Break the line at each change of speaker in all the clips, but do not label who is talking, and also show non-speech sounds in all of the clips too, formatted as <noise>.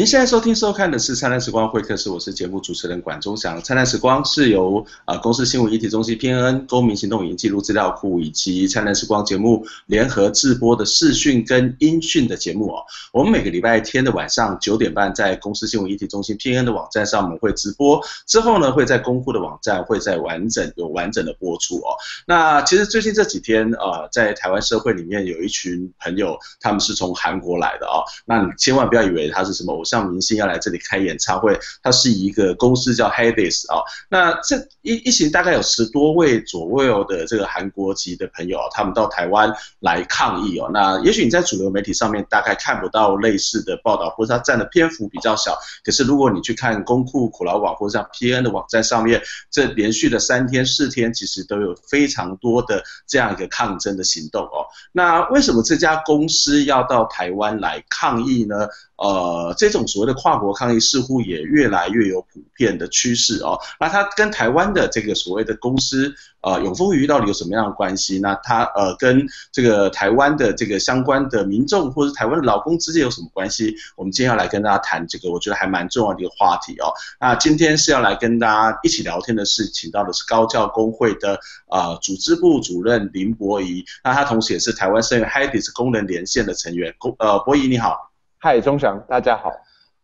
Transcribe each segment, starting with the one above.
您现在收听收看的是《灿烂时光会客室》，我是节目主持人管中祥。《灿烂时光》是由啊、呃、公司新闻议题中心 PNN 公民行动影音记录资料库以及《灿烂时光》节目联合制播的视讯跟音讯的节目哦。我们每个礼拜天的晚上九点半，在公司新闻议题中心 P.N. 的网站上，我们会直播，之后呢会在公库的网站会在完整有完整的播出哦。那其实最近这几天啊、呃，在台湾社会里面有一群朋友，他们是从韩国来的哦。那你千万不要以为他是什么。偶像明星要来这里开演唱会，它是一个公司叫 HyDis 啊。那这一一行大概有十多位左右的这个韩国籍的朋友，他们到台湾来抗议哦。那也许你在主流媒体上面大概看不到类似的报道，或者它占的篇幅比较小。可是如果你去看公库、苦劳网或者像 PN 的网站上面，这连续的三天四天，其实都有非常多的这样一个抗争的行动哦。那为什么这家公司要到台湾来抗议呢？呃，这这种所谓的跨国抗议似乎也越来越有普遍的趋势哦。那它跟台湾的这个所谓的公司，呃，永丰鱼到底有什么样的关系？那它呃跟这个台湾的这个相关的民众或者台湾的劳工之间有什么关系？我们今天要来跟大家谈这个，我觉得还蛮重要的一个话题哦。那今天是要来跟大家一起聊天的是，请到的是高教工会的呃组织部主任林博宜，那他同时也是台湾声援 HyDis 工人连线的成员。工呃，博宜你好。
嗨，中祥，大家好。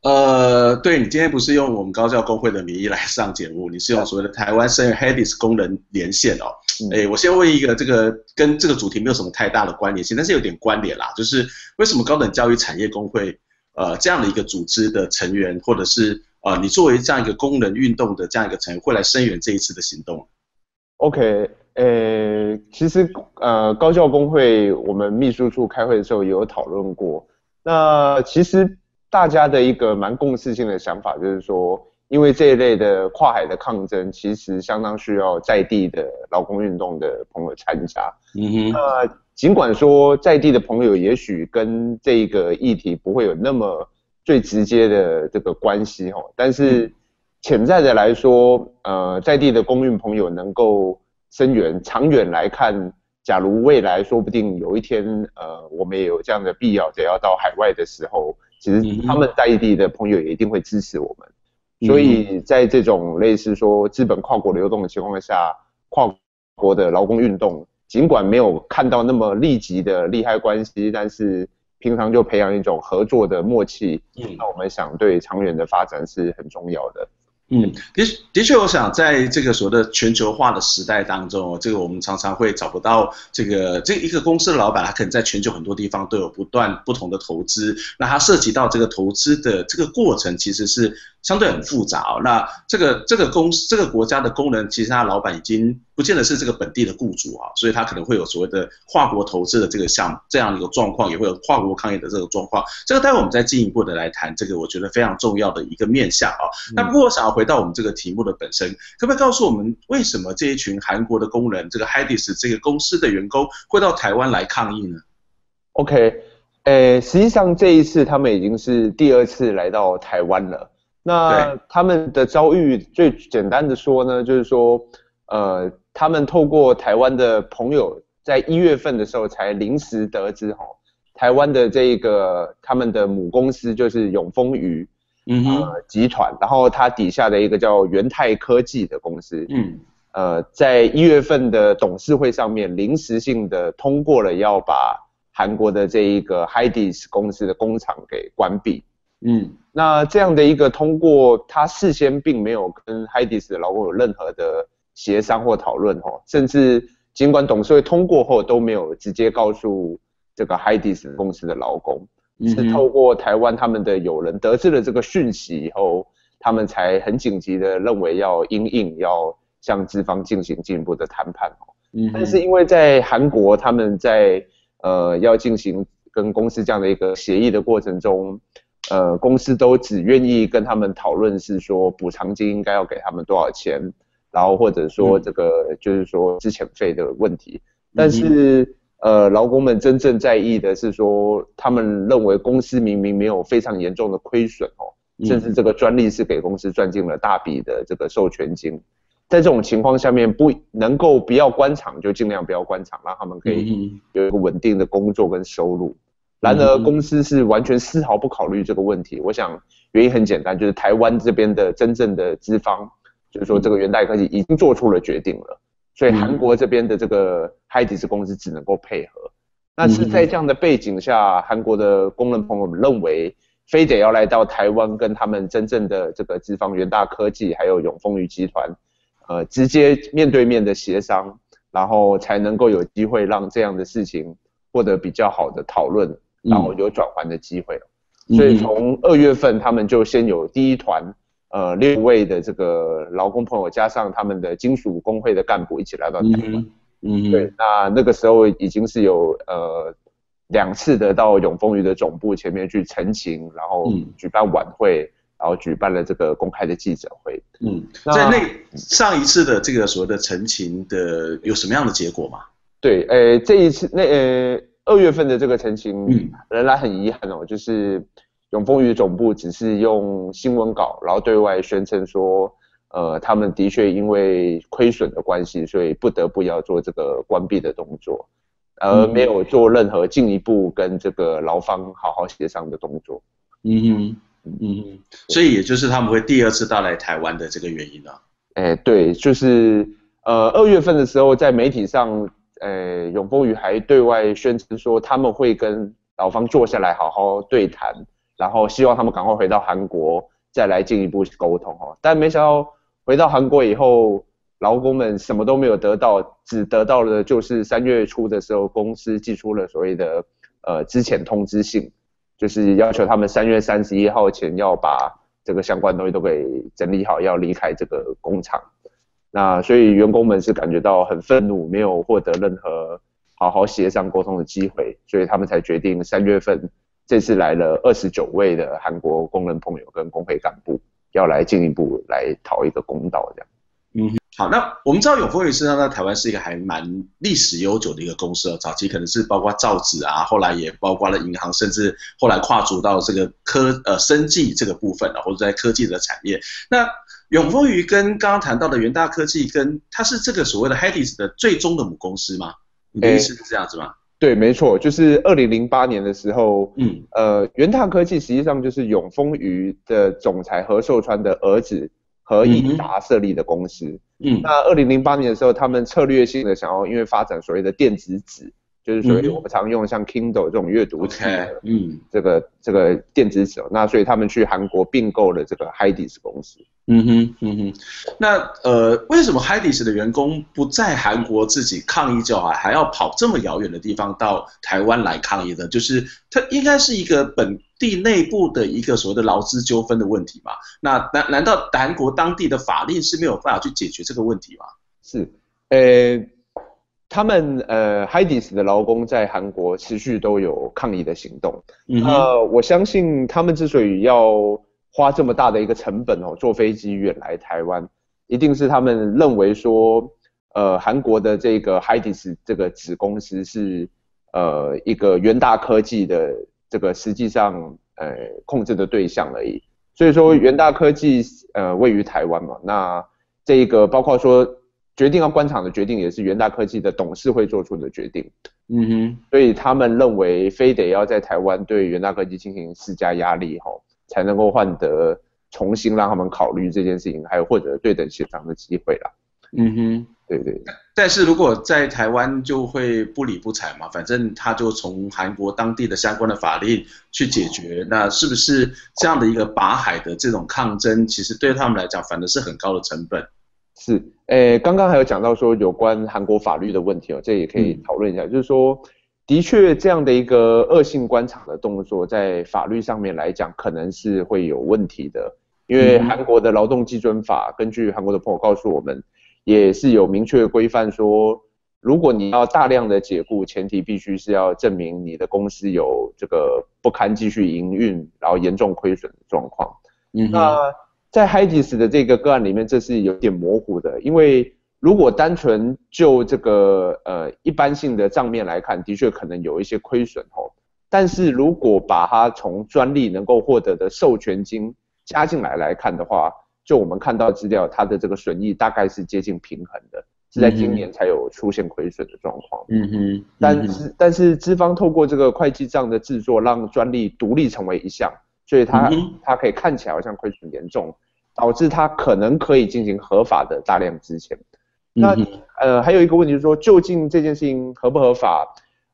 呃，对，你今天不是用我们高教工会的名义来上节目，你是用所谓的台湾声援 HyDis 工人连线哦。哎、嗯，我先问一个，这个跟这个主题没有什么太大的关联性，但是有点关联啦，就是为什么高等教育产业工会呃这样的一个组织的成员，或者是呃你作为这样一个工人运动的这样一个成员，会来声援这一次的行动
？OK，呃，其实呃高教工会我们秘书处开会的时候也有讨论过。那其实大家的一个蛮共识性的想法就是说，因为这一类的跨海的抗争，其实相当需要在地的劳工运动的朋友参加。嗯哼。那尽管说在地的朋友也许跟这个议题不会有那么最直接的这个关系哈，但是潜在的来说，呃，在地的工运朋友能够声援，长远来看。假如未来说不定有一天，呃，我们也有这样的必要，得要到海外的时候，其实他们在地的朋友也一定会支持我们。所以在这种类似说资本跨国流动的情况下，跨国的劳工运动，尽管没有看到那么立即的利害关系，但是平常就培养一种合作的默契，那我们想对长远的发展是很重要的。
嗯，的的确，我想在这个所谓的全球化的时代当中，这个我们常常会找不到这个这一个公司的老板，他可能在全球很多地方都有不断不同的投资，那他涉及到这个投资的这个过程其实是相对很复杂哦。那这个这个公司这个国家的工人，其实他老板已经不见得是这个本地的雇主啊，所以他可能会有所谓的跨国投资的这个项目这样的一个状况，也会有跨国抗议的这个状况。这个待会我们再进一步的来谈这个，我觉得非常重要的一个面向啊。那不过我想要回到我们这个题目的本身，可不可以告诉我们为什么这一群韩国的工人，这个 HyDis 这个公司的员工会到台湾来抗议呢
？OK，呃，实际上这一次他们已经是第二次来到台湾了。那他们的遭遇最简单的说呢，就是说，呃，他们透过台湾的朋友，在一月份的时候才临时得知，哈，台湾的这个他们的母公司就是永丰鱼，嗯呃集团，然后它底下的一个叫元泰科技的公司，嗯，呃，在一月份的董事会上面临时性的通过了要把韩国的这一个 HyDis 公司的工厂给关闭。嗯，那这样的一个通过，他事先并没有跟 HyDis 的劳工有任何的协商或讨论哈，甚至尽管董事会通过后都没有直接告诉这个 HyDis 公司的劳工，是透过台湾他们的友人得知了这个讯息以后，他们才很紧急的认为要因应，要向资方进行进一步的谈判哦。嗯，但是因为在韩国，他们在呃要进行跟公司这样的一个协议的过程中。呃，公司都只愿意跟他们讨论是说补偿金应该要给他们多少钱，然后或者说这个就是说之前费的问题。但是呃，劳工们真正在意的是说，他们认为公司明明没有非常严重的亏损哦，甚至这个专利是给公司赚进了大笔的这个授权金。在这种情况下面，不能够不要关厂就尽量不要关厂，让他们可以有一个稳定的工作跟收入。然而，公司是完全丝毫不考虑这个问题。我想，原因很简单，就是台湾这边的真正的资方，就是说这个元大科技已经做出了决定了，所以韩国这边的这个 Hydisk 公司只能够配合。那是在这样的背景下，韩国的工人朋友们认为，非得要来到台湾跟他们真正的这个资方元大科技还有永丰余集团，呃，直接面对面的协商，然后才能够有机会让这样的事情获得比较好的讨论，然后有转圜的机会。所以从二月份，他们就先有第一团，呃，六位的这个劳工朋友加上他们的金属工会的干部一起来到台湾。嗯，对，那那个时候已经是有呃。两次的到永丰鱼的总部前面去陈情，然后举办晚会，嗯、然后举办了这个公开的记者会。
嗯，在那上一次的这个所谓的陈情的有什么样的结果吗？
对，呃，这一次那呃二月份的这个澄清，嗯，仍然很遗憾哦，就是永丰余总部只是用新闻稿，然后对外宣称说，呃，他们的确因为亏损的关系，所以不得不要做这个关闭的动作。而没有做任何进一步跟这个劳方好好协商的动作。
嗯哼，嗯哼，所以也就是他们会第二次到来台湾的这个原因呢、啊？
哎、欸，对，就是呃二月份的时候，在媒体上，呃永丰余还对外宣称说他们会跟劳方坐下来好好对谈，然后希望他们赶快回到韩国再来进一步沟通哦。但没想到回到韩国以后。劳工们什么都没有得到，只得到了就是三月初的时候，公司寄出了所谓的呃之前通知信，就是要求他们三月三十一号前要把这个相关东西都给整理好，要离开这个工厂。那所以员工们是感觉到很愤怒，没有获得任何好好协商沟通的机会，所以他们才决定三月份这次来了二十九位的韩国工人朋友跟工会干部，要来进一步来讨一个公道这样。
嗯，好，那我们知道永丰余实际上在台湾是一个还蛮历史悠久的一个公司哦，早期可能是包括造纸啊，后来也包括了银行，甚至后来跨足到这个科呃生技这个部分啊，或者在科技的产业。那永丰余跟刚刚谈到的元大科技，跟它是这个所谓的 Hydisk 的最终的母公司吗？你的意思是这样子吗？欸、
对，没错，就是二零零八年的时候，嗯，呃，元大科技实际上就是永丰余的总裁何寿川的儿子。何以达设立的公司，嗯，那二零零八年的时候，他们策略性的想要因为发展所谓的电子纸，就是所谓我们常用像 Kindle 这种阅读器，嗯，这个这个电子纸，那所以他们去韩国并购了这个 Hydisk 公司。
嗯哼，嗯哼，那呃，为什么 Hydisk 的员工不在韩国自己抗议就好，还要跑这么遥远的地方到台湾来抗议呢？就是它应该是一个本地内部的一个所谓的劳资纠纷的问题嘛？那难难道韩国当地的法令是没有办法去解决这个问题吗？
是，呃，他们呃 Hydisk 的劳工在韩国持续都有抗议的行动。嗯，呃，我相信他们之所以要。花这么大的一个成本哦，坐飞机远来台湾，一定是他们认为说，呃，韩国的这个 Hydisk 这个子公司是呃一个元大科技的这个实际上呃控制的对象而已。所以说元大科技呃位于台湾嘛，那这一个包括说决定要关厂的决定也是元大科技的董事会做出的决定。嗯哼，所以他们认为非得要在台湾对元大科技进行施加压力吼。才能够换得重新让他们考虑这件事情，还有或者对等协商的机会啦。嗯哼，对对。
但是如果在台湾就会不理不睬嘛，反正他就从韩国当地的相关的法令去解决。那是不是这样的一个拔海的这种抗争，其实对他们来讲反而是很高的成本？
是，诶，刚刚还有讲到说有关韩国法律的问题哦，这也可以讨论一下，嗯、就是说。的确，这样的一个恶性官场的动作，在法律上面来讲，可能是会有问题的。因为韩国的劳动基准法，根据韩国的朋友告诉我们，也是有明确的规范说，如果你要大量的解雇，前提必须是要证明你的公司有这个不堪继续营运，然后严重亏损的状况。嗯，那在 Hydisk 的这个个案里面，这是有点模糊的，因为。如果单纯就这个呃一般性的账面来看，的确可能有一些亏损哦。但是如果把它从专利能够获得的授权金加进来来看的话，就我们看到资料，它的这个损益大概是接近平衡的，是在今年才有出现亏损的状况。嗯哼。但是但是资方透过这个会计账的制作，让专利独立成为一项，所以它它可以看起来好像亏损严重，导致他可能可以进行合法的大量资遣。那呃还有一个问题就是说，究竟这件事情合不合法？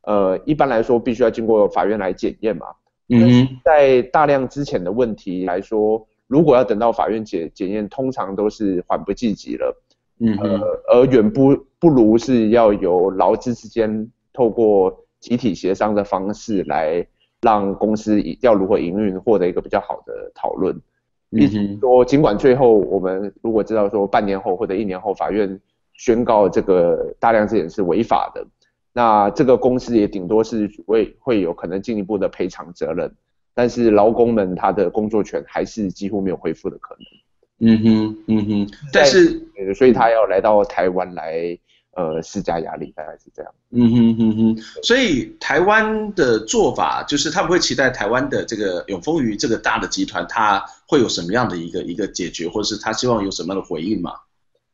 呃，一般来说必须要经过法院来检验嘛。嗯，在大量资遣的问题来说，如果要等到法院检检验，通常都是缓不济急了。嗯，呃，而远不不如是要由劳资之间透过集体协商的方式来让公司要如何营运获得一个比较好的讨论。毕竟说，尽管最后我们如果知道说半年后或者一年后法院宣告这个大量资遣是违法的。那这个公司也顶多是会会有可能进一步的赔偿责任，但是劳工们他的工作权还是几乎没有恢复的可能。
嗯哼，嗯哼，但是，
所以他要来到台湾来呃施加压力，大概是这样。
嗯哼哼哼，所以台湾的做法就是他们会期待台湾的这个永丰余这个大的集团，他会有什么样的一个一个解决，或者是他希望有什么样的回应吗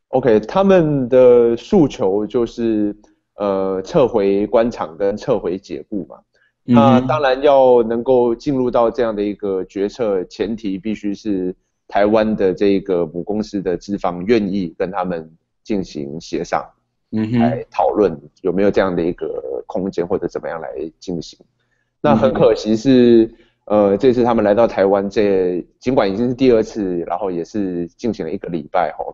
？OK，他们的诉求就是。呃，撤回官场跟撤回解雇嘛，嗯、那当然要能够进入到这样的一个决策，前提必须是台湾的这个母公司的资方愿意跟他们进行协商，嗯哼，来讨论有没有这样的一个空间或者怎么样来进行。那很可惜是，呃，这次他们来到台湾，这尽管已经是第二次，然后也是进行了一个礼拜哈，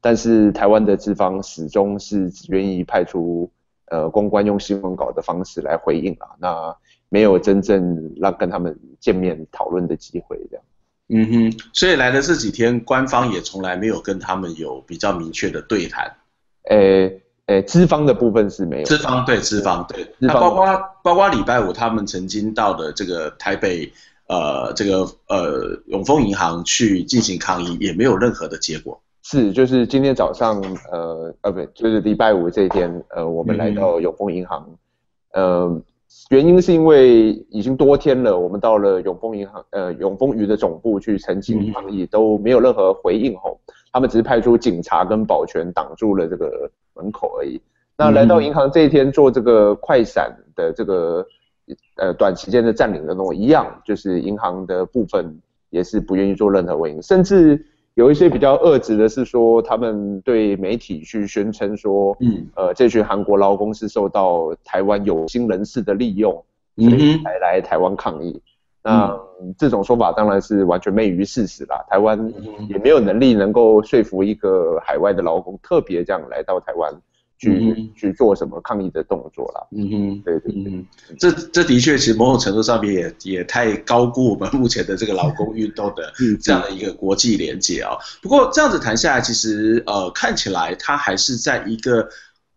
但是台湾的资方始终是只愿意派出。呃，公关用新闻稿的方式来回应啊，那没有真正让跟他们见面讨论的机会，这样。
嗯哼，所以来的这几天，官方也从来没有跟他们有比较明确的对谈。
诶、欸、诶，资、欸、方的部分是没有。
资方对资方对，那包括包括礼拜五他们曾经到的这个台北，呃，这个呃永丰银行去进行抗议，也没有任何的结果。
是，就是今天早上，呃，呃，不，就是礼拜五这一天，呃，我们来到永丰银行，嗯、呃，原因是因为已经多天了，我们到了永丰银行，呃，永丰余的总部去澄清抗议，都没有任何回应吼，他们只是派出警察跟保全挡住了这个门口而已。那来到银行这一天做这个快闪的这个，呃，短时间的占领的那种一样，就是银行的部分也是不愿意做任何回应，甚至。有一些比较恶质的是说，他们对媒体去宣称说，嗯，呃，这群韩国劳工是受到台湾有心人士的利用，所以才来台湾抗议。那这种说法当然是完全昧于事实啦，台湾也没有能力能够说服一个海外的劳工特别这样来到台湾。去、嗯、去做什么抗议的动作啦？嗯哼，对对对，嗯、
这这的确其实某种程度上面也也太高估我们目前的这个劳工运动的这样的一个国际连结啊。不过这样子谈下来，其实呃看起来它还是在一个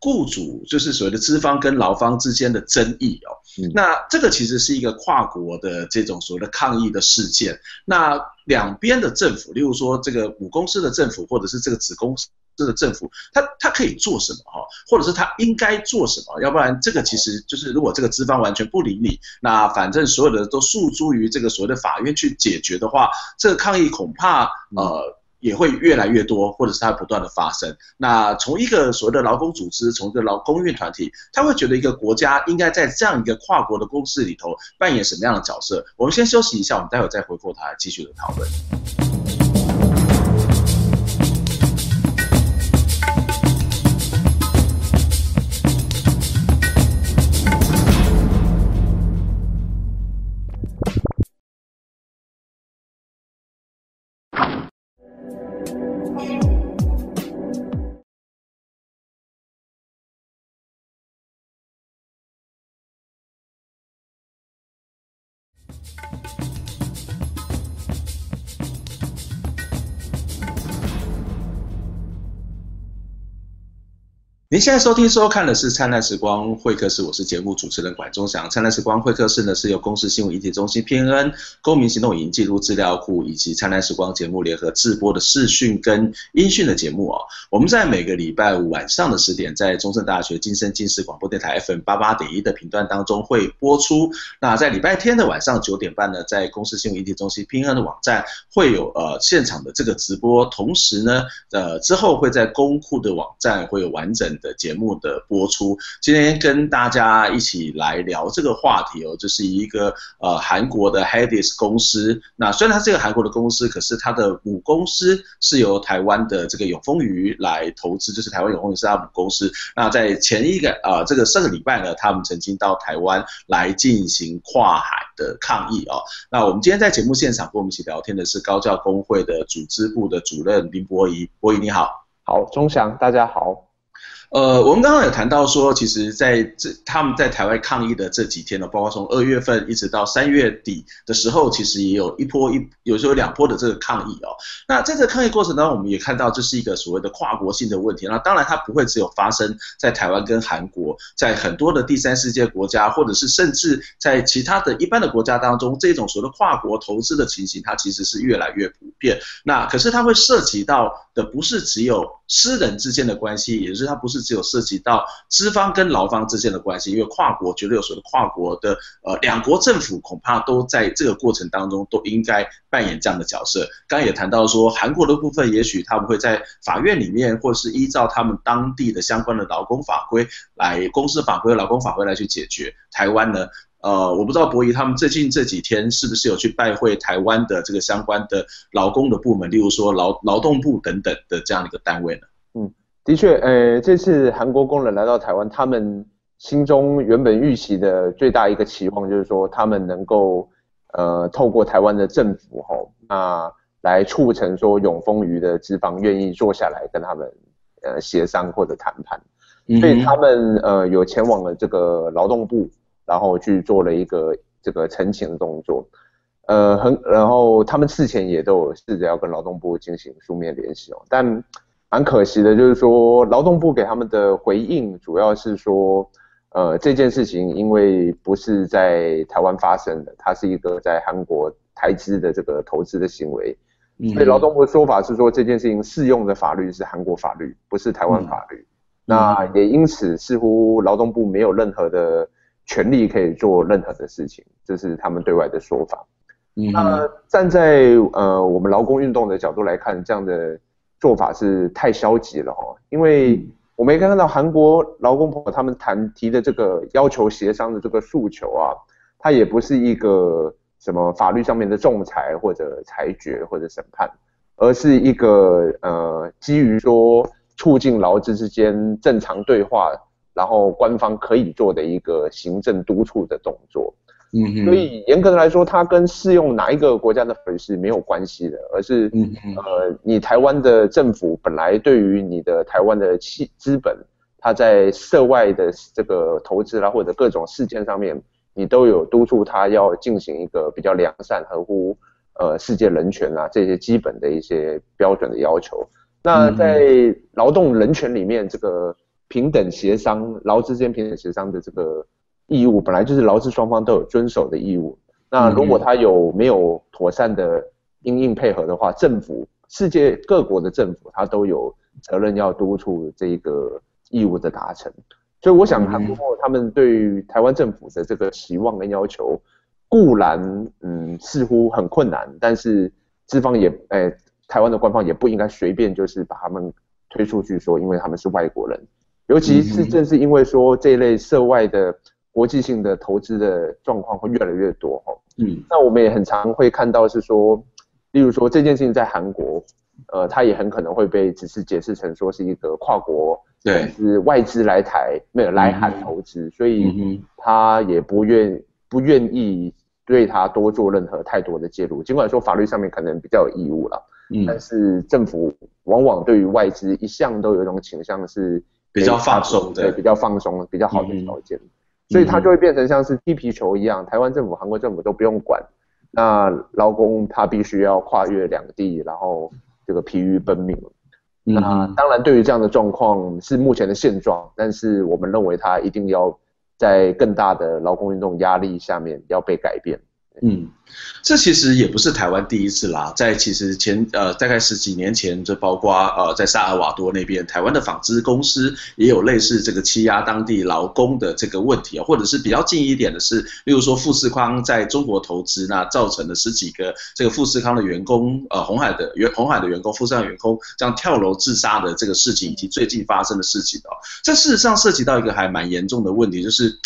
雇主就是所谓的资方跟劳方之间的争议哦。那这个其实是一个跨国的这种所谓的抗议的事件。那两边的政府，例如说这个母公司的政府或者是这个子公司。这个政府，他他可以做什么哈，或者是他应该做什么？要不然这个其实就是，如果这个资方完全不理你，那反正所有的都诉诸于这个所谓的法院去解决的话，这个抗议恐怕呃也会越来越多，或者是它不断的发生。那从一个所谓的劳工组织，从一个劳工运团体，他会觉得一个国家应该在这样一个跨国的公司里头扮演什么样的角色？我们先休息一下，我们待会再回过头来继续的讨论。您现在收听收看的是《灿烂时光会客室》，我是节目主持人管中祥。《灿烂时光会客室》呢是由公司新闻议题中心 PNN、公民行动影音记录资料库以及《灿烂时光》节目联合制播的视讯跟音讯的节目哦。我们在每个礼拜五晚上的十点，在中正大学金声金视广播电台 FM 八八点一的频段当中会播出。那在礼拜天的晚上九点半呢，在公司新闻议题中心 PNN 的网站会有呃现场的这个直播，同时呢，呃之后会在公库的网站会有完整。的节目的播出。今天跟大家一起来聊这个话题哦，就是一个呃韩国的 Hedis 公司。那虽然它是一个韩国的公司，可是它的母公司是由台湾的这个永丰鱼来投资，就是台湾永丰鱼是它母公司。那在前一个呃这个上个礼拜呢，他们曾经到台湾来进行跨海的抗议哦。那我们今天在节目现场跟我们一起聊天的是高教工会的组织部的主任林博宜，博宜你好。
好，钟祥，大家好。
呃，我们刚刚有谈到说，其实在这他们在台湾抗议的这几天呢，包括从二月份一直到三月底的时候，其实也有一波一，有时候两波的这个抗议哦。那在这抗议过程当中，我们也看到这是一个所谓的跨国性的问题。那当然，它不会只有发生在台湾跟韩国，在很多的第三世界国家，或者是甚至在其他的一般的国家当中，这种所谓的跨国投资的情形，它其实是越来越普遍。那可是它会涉及到的不是只有私人之间的关系，也就是它不是只有涉及到资方跟劳方之间的关系，因为跨国绝对有所谓的跨国的呃两国政府恐怕都在这个过程当中都应该扮演这样的角色。刚刚也谈到说，韩国的部分也许他们会在法院里面，或是依照他们当地的相关的劳工法规来公司法规、劳工法规来去解决。台湾呢，呃，我不知道博仪他们最近这几天是不是有去拜会台湾的这个相关的劳工的部门，例如说劳劳动部等等的这样的一个单位呢？
嗯。的确，呃，这次韩国工人来到台湾，他们心中原本预期的最大一个期望就是说，他们能够，呃，透过台湾的政府吼，那来促成说永丰余的资方愿意坐下来跟他们，呃，协商或者谈判，所以他们呃有前往了这个劳动部，然后去做了一个这个澄清的动作，呃，很，然后他们事前也都有试着要跟劳动部进行书面联系哦，但。蛮可惜的，就是说劳动部给他们的回应主要是说，呃，这件事情因为不是在台湾发生的，它是一个在韩国台资的这个投资的行为，所以劳动部的说法是说这件事情适用的法律是韩国法律，不是台湾法律。那也因此似乎劳动部没有任何的权利可以做任何的事情，这是他们对外的说法。那站在呃我们劳工运动的角度来看，这样的。做法是太消极了哦，因为我们也看到韩国劳工朋友他们谈提的这个要求协商的这个诉求啊，它也不是一个什么法律上面的仲裁或者裁决或者审判，而是一个呃基于说促进劳资之间正常对话，然后官方可以做的一个行政督促的动作。嗯，所以严格的来说，它跟适用哪一个国家的法律是没有关系的，而是，呃，你台湾的政府本来对于你的台湾的企资本，它在涉外的这个投资啦，或者各种事件上面，你都有督促它要进行一个比较良善、合乎呃世界人权啊这些基本的一些标准的要求。那在劳动人权里面，这个平等协商、劳资之间平等协商的这个。义务本来就是劳资双方都有遵守的义务。那如果他有没有妥善的因应配合的话，政府世界各国的政府他都有责任要督促这个义务的达成。所以我想，韩国他们对于台湾政府的这个期望跟要求，固然嗯似乎很困难，但是资方也诶、哎，台湾的官方也不应该随便就是把他们推出去说，因为他们是外国人，尤其是正是因为说这一类涉外的。国际性的投资的状况会越来越多哈，嗯，那我们也很常会看到是说，例如说这件事情在韩国，呃，它也很可能会被只是解释成说是一个跨国，对，是外资来台没有来韩投资，所以他也不愿不愿意对他多做任何太多的介入，尽管说法律上面可能比较有义务了，嗯，但是政府往往对于外资一向都有一种倾向是
比较放松，
对，比较放松，比较好的条件。所以它就会变成像是踢皮球一样，台湾政府、韩国政府都不用管，那劳工他必须要跨越两地，然后这个疲于奔命。那当然，对于这样的状况是目前的现状，但是我们认为它一定要在更大的劳工运动压力下面要被改变。
嗯，这其实也不是台湾第一次啦，在其实前呃大概十几年前，就包括呃在萨尔瓦多那边，台湾的纺织公司也有类似这个欺压当地劳工的这个问题啊，或者是比较近一点的是，例如说富士康在中国投资，那造成了十几个这个富士康的员工，呃红海的员红海的员工，富士康员工这样跳楼自杀的这个事情，以及最近发生的事情哦，这事实上涉及到一个还蛮严重的问题，就是。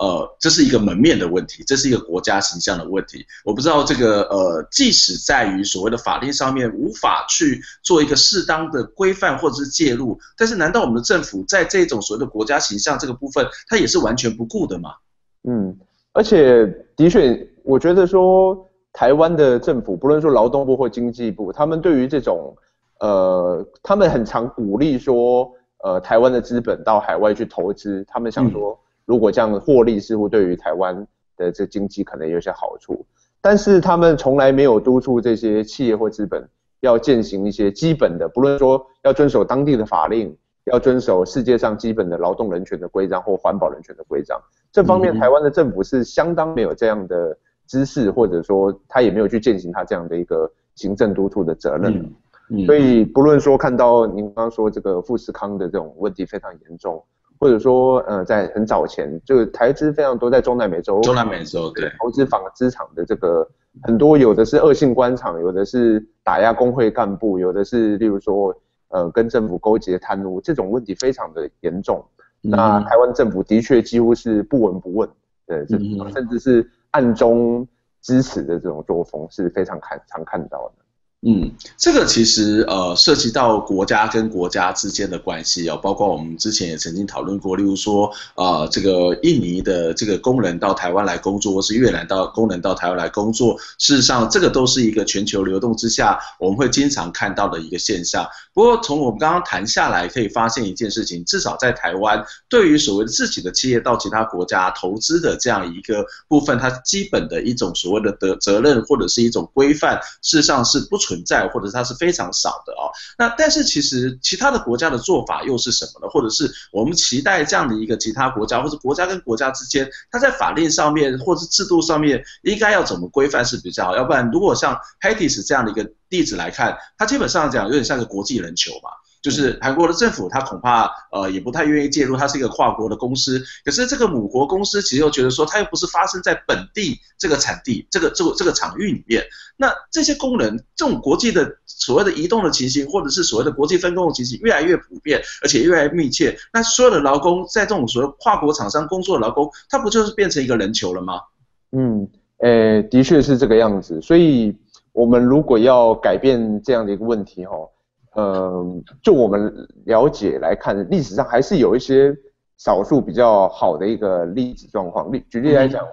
呃，这是一个门面的问题，这是一个国家形象的问题。我不知道这个呃，即使在于所谓的法律上面无法去做一个适当的规范或者是介入，但是难道我们的政府在这种所谓的国家形象这个部分，它也是完全不顾的吗？
嗯，而且的确，我觉得说台湾的政府，不论说劳动部或经济部，他们对于这种呃，他们很常鼓励说，呃，台湾的资本到海外去投资，他们想说。嗯如果这样获利，似乎对于台湾的这经济可能有些好处，但是他们从来没有督促这些企业或资本要践行一些基本的，不论说要遵守当地的法令，要遵守世界上基本的劳动人权的规章或环保人权的规章。这方面，台湾的政府是相当没有这样的知识，或者说他也没有去践行他这样的一个行政督促的责任。所以，不论说看到您刚刚说这个富士康的这种问题非常严重。或者说，呃，在很早前，就台资非常多在中南美洲，
中南美洲对
投资纺织厂的这个很多，有的是恶性官场，有的是打压工会干部，有的是例如说，呃，跟政府勾结贪污，这种问题非常的严重。嗯、那台湾政府的确几乎是不闻不问，对，这甚至是暗中支持的这种作风是非常看常看到的。
嗯，这个其实呃涉及到国家跟国家之间的关系哦，包括我们之前也曾经讨论过，例如说呃这个印尼的这个工人到台湾来工作，或是越南到工人到台湾来工作，事实上这个都是一个全球流动之下我们会经常看到的一个现象。不过从我们刚刚谈下来，可以发现一件事情，至少在台湾，对于所谓自己的企业到其他国家投资的这样一个部分，它基本的一种所谓的责责任或者是一种规范，事实上是不存存在，或者它是非常少的哦。那但是其实其他的国家的做法又是什么呢？或者是我们期待这样的一个其他国家，或者国家跟国家之间，它在法令上面或者是制度上面应该要怎么规范是比较好？要不然如果像 h a t i s 这样的一个例子来看，它基本上讲有点像个国际人球嘛。就是韩国的政府，他恐怕呃也不太愿意介入，它是一个跨国的公司。可是这个母国公司其实又觉得说，它又不是发生在本地这个产地、这个这个这个场域里面。那这些工人，这种国际的所谓的移动的情形，或者是所谓的国际分工的情形，越来越普遍，而且越来越密切。那所有的劳工在这种所谓跨国厂商工作的劳工，他不就是变成一个人球了吗？
嗯，呃，的确是这个样子。所以我们如果要改变这样的一个问题，哈。嗯，就我们了解来看，历史上还是有一些少数比较好的一个例子状况。例举例来讲，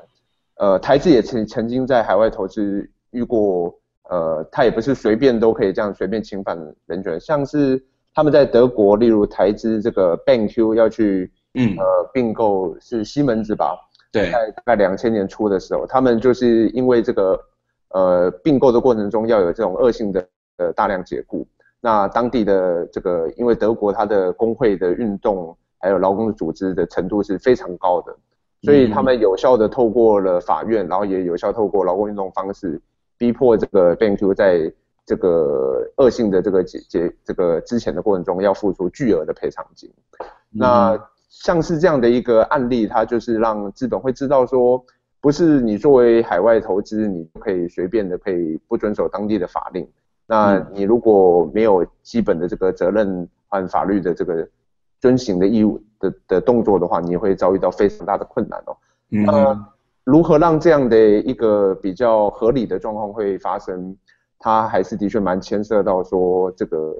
呃，台资也曾曾经在海外投资遇过，呃，他也不是随便都可以这样随便侵犯人权，像是他们在德国，例如台资这个 BanQ 要去，嗯，呃，并购是西门子吧？
对，
在大概两千年初的时候，他们就是因为这个，呃，并购的过程中要有这种恶性的呃大量解雇。那当地的这个，因为德国它的工会的运动，还有劳工的组织的程度是非常高的，所以他们有效的透过了法院，然后也有效透过劳工运动方式，逼迫这个 BenQ 在这个恶性的这个解解这个之前的过程中要付出巨额的赔偿金。那像是这样的一个案例，它就是让资本会知道说，不是你作为海外投资，你可以随便的可以不遵守当地的法令。那你如果没有基本的这个责任和法律的这个遵行的义务的的动作的话，你会遭遇到非常大的困难哦。那如何让这样的一个比较合理的状况会发生？它还是的确蛮牵涉到说这个，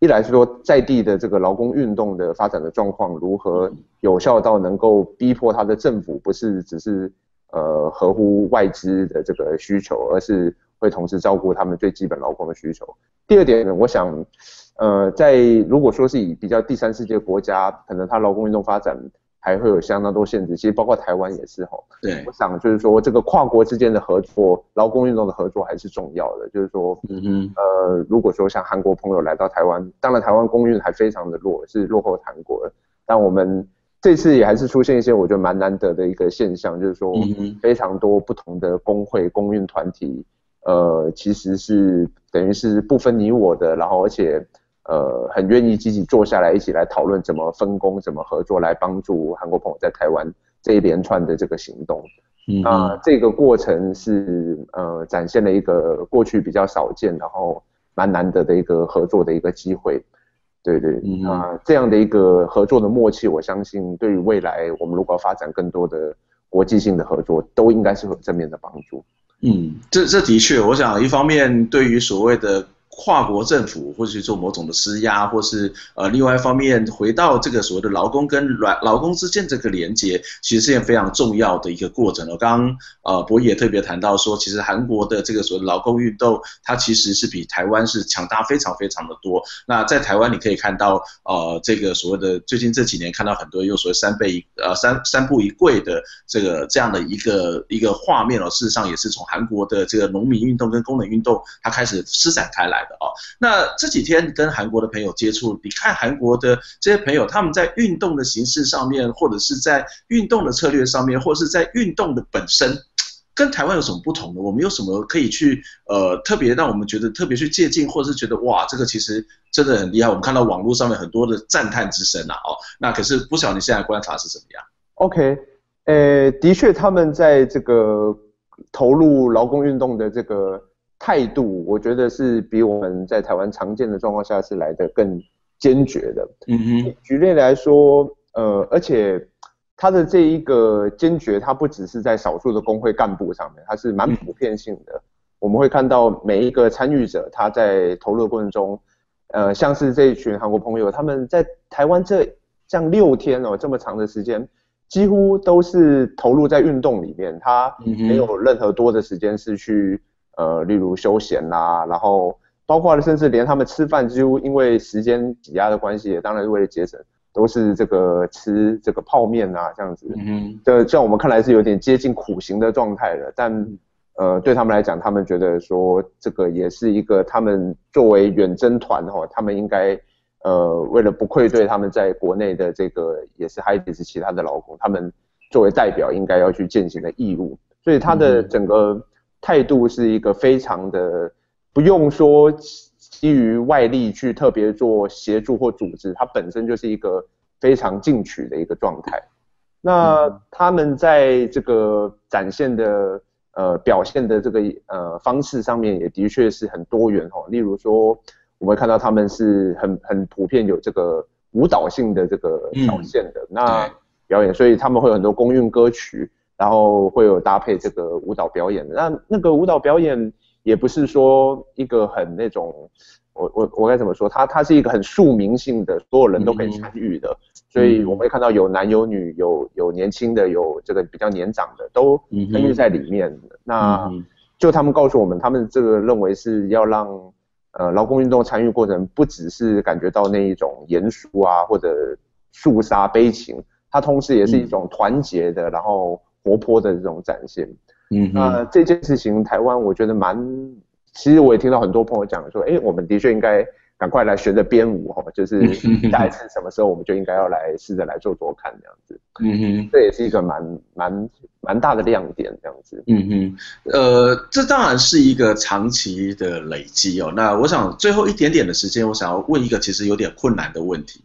一来是说在地的这个劳工运动的发展的状况如何有效到能够逼迫他的政府不是只是呃合乎外资的这个需求，而是。会同时照顾他们最基本劳工的需求。第二点呢，我想，呃，在如果说是以比较第三世界国家，可能它劳工运动发展还会有相当多限制。其实包括台湾也是哈。
对。
我想就是说，这个跨国之间的合作，劳工运动的合作还是重要的。就是说，嗯哼，呃，如果说像韩国朋友来到台湾，当然台湾公运还非常的弱，是落后韩国的。但我们这次也还是出现一些我觉得蛮难得的一个现象，就是说非常多不同的工会、工运团体，呃，其实是等于是不分你我的，然后而且呃很愿意积极坐下来一起来讨论怎么分工、怎么合作来帮助韩国朋友在台湾这一连串的这个行动。嗯，那这个过程是呃展现了一个过去比较少见，然后蛮难得的一个合作的一个机会。对对，嗯、那这样的一个合作的默契，我相信对于未来我们如果要发展更多的国际性的合作，都应该是有正面的帮助。
嗯，这这的确，我想一方面对于所谓的。跨国政府或去做某种的施压，或是呃，另外一方面回到这个所谓的劳工跟软劳工之间这个连接，其实是件非常重要的一个过程。我刚刚呃，博弈也特别谈到说，其实韩国的这个所谓的劳工运动，它其实是比台湾是强大非常非常的多。那在台湾你可以看到呃，这个所谓的最近这几年看到很多又所谓三倍一呃三三步一跪的这个这样的一个一个画面哦，事实上也是从韩国的这个农民运动跟工人运动它开始施展开来。哦，那这几天跟韩国的朋友接触，你看韩国的这些朋友，他们在运动的形式上面，或者是在运动的策略上面，或者是在运动的本身，跟台湾有什么不同呢？我们有什么可以去呃特别让我们觉得特别去借鉴，或者是觉得哇，这个其实真的很厉害。我们看到网络上面很多的赞叹之声啊，哦，那可是不晓得你现在观察是怎么样
？OK，呃，的确他们在这个投入劳工运动的这个。态度，我觉得是比我们在台湾常见的状况下是来得更坚决的。嗯哼，举例来说，呃，而且他的这一个坚决，他不只是在少数的工会干部上面，他是蛮普遍性的。嗯、我们会看到每一个参与者，他在投入的过程中，呃，像是这一群韩国朋友，他们在台湾这这样六天哦，这么长的时间，几乎都是投入在运动里面，他没有任何多的时间是去。呃，例如休闲啦、啊，然后包括了，甚至连他们吃饭，几乎因为时间挤压的关系，也当然是为了节省，都是这个吃这个泡面啊，这样子。嗯，这在我们看来是有点接近苦行的状态了，但呃，对他们来讲，他们觉得说这个也是一个他们作为远征团哈，他们应该呃，为了不愧对他们在国内的这个也是还是其他的劳工，他们作为代表应该要去践行的义务，所以他的整个。态度是一个非常的，不用说基于外力去特别做协助或组织，它本身就是一个非常进取的一个状态。那他们在这个展现的呃表现的这个呃方式上面，也的确是很多元哈。例如说，我们看到他们是很很普遍有这个舞蹈性的这个表现的那表演，所以他们会有很多公运歌曲。然后会有搭配这个舞蹈表演，那那个舞蹈表演也不是说一个很那种，我我我该怎么说？它它是一个很庶民性的，所有人都可以参与的，嗯、所以我们会看到有男有女，有有年轻的，有这个比较年长的，都参与在里面。嗯、那就他们告诉我们，他们这个认为是要让呃劳工运动参与过程不只是感觉到那一种严肃啊或者肃杀悲情，它同时也是一种团结的，嗯、然后。活泼的这种展现，嗯哼，那这件事情台湾我觉得蛮，其实我也听到很多朋友讲说，哎，我们的确应该赶快来学着编舞哈，就是 <laughs> 下一次什么时候我们就应该要来试着来做做看这样子，嗯哼，这也是一个蛮蛮蛮大的亮点这样子，
嗯哼，呃，这当然是一个长期的累积哦。那我想最后一点点的时间，我想要问一个其实有点困难的问题，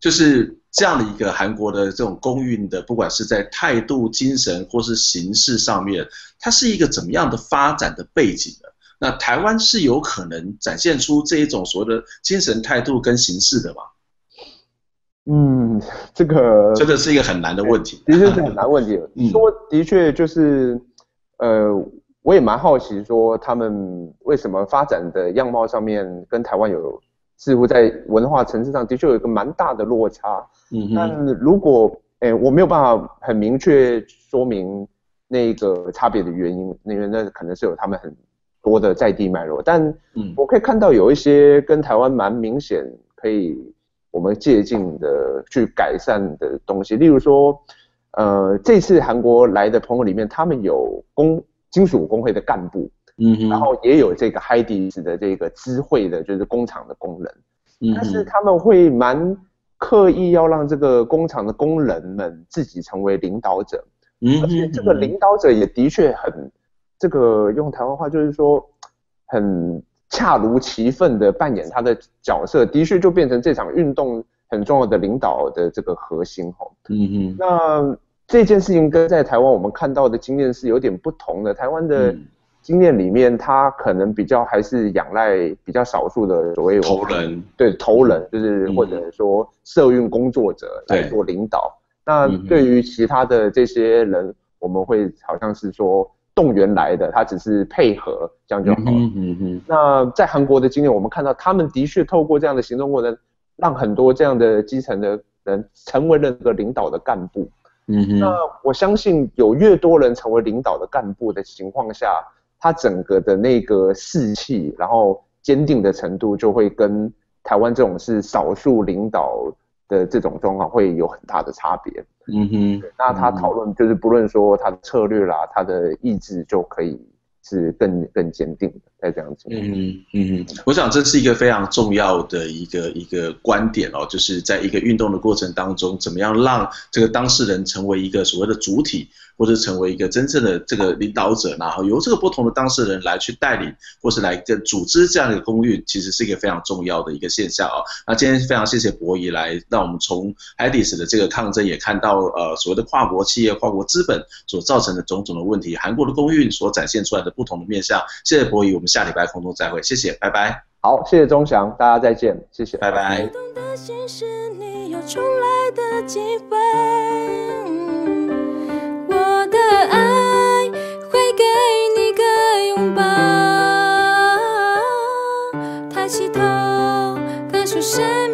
就是。这样的一个韩国的这种公运的，不管是在态度、精神或是形式上面，它是一个怎么样的发展的背景呢？那台湾是有可能展现出这一种所谓的精神态度跟形式的吗？
嗯，这个
真的是一个很难的问题，
的确是很难问题。<laughs> 说的确就是，呃，我也蛮好奇，说他们为什么发展的样貌上面跟台湾有。似乎在文化层次上的确有一个蛮大的落差，嗯哼，但如果诶、欸、我没有办法很明确说明那个差别的原因，因为那可能是有他们很多的在地脉络，但嗯，我可以看到有一些跟台湾蛮明显可以我们借鉴的去改善的东西，例如说，呃，这次韩国来的朋友里面，他们有工金属工会的干部。嗯，然后也有这个 HYDIS 的这个知会的，就是工厂的工人，嗯，但是他们会蛮刻意要让这个工厂的工人们自己成为领导者，嗯，而且这个领导者也的确很，这个用台湾话就是说，很恰如其分的扮演他的角色，的确就变成这场运动很重要的领导的这个核心哈。嗯嗯，那这件事情跟在台湾我们看到的经验是有点不同的，台湾的。经验里面，他可能比较还是仰赖比较少数的所谓
头人，
对头人，就是或者说社运工作者来做领导。那对于其他的这些人，我们会好像是说动员来的，他只是配合这样就好。嗯嗯嗯。那在韩国的经验，我们看到他们的确透过这样的行动过程，让很多这样的基层的人成为了这个领导的干部。嗯哼。那我相信有越多人成为领导的干部的情况下。他整个的那个士气，然后坚定的程度，就会跟台湾这种是少数领导的这种状况会有很大的差别。嗯哼，那他讨论就是不论说他的策略啦，他的意志就可以是更更坚定的。在这样子，
嗯嗯，我想这是一个非常重要的一个一个观点哦，就是在一个运动的过程当中，怎么样让这个当事人成为一个所谓的主体，或者成为一个真正的这个领导者，然后由这个不同的当事人来去带领，或是来跟组织这样的一个公寓，其实是一个非常重要的一个现象哦。那今天非常谢谢博弈来，让我们从 HYDIS 的这个抗争也看到呃所谓的跨国企业、跨国资本所造成的种种的问题，韩国的公寓所展现出来的不同的面向。谢谢博弈，我们。下礼拜空中再会，谢谢，拜拜。
好，谢谢钟祥，大家再见，谢谢，
拜拜。
爱会给你个拥抱，抬起头，感受身